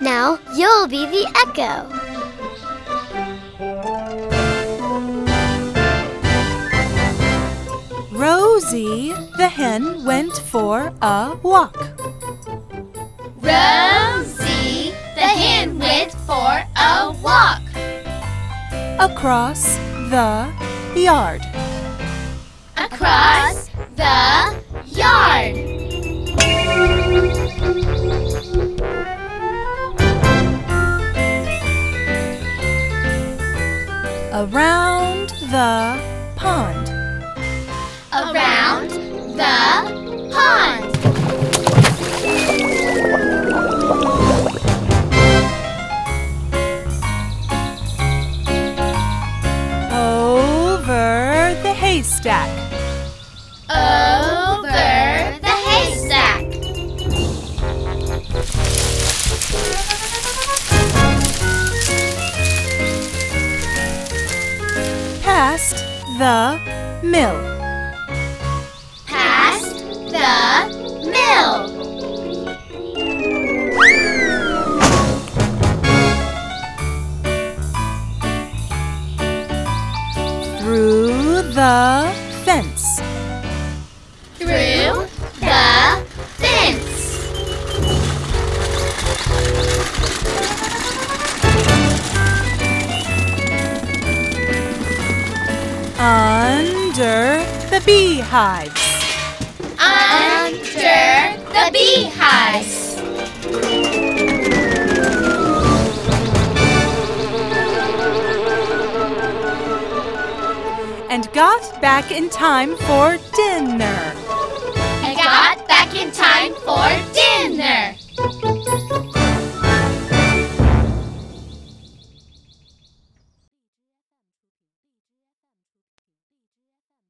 Now you'll be the echo. Rosie the hen went for a walk. Rosie the hen went for a walk across the yard. across Around the pond. Around the pond. Over the haystack. Past the mill. Past the mill. Through the fence. Under the beehives. Under the beehives. And got back in time for dinner. And got back in time for dinner.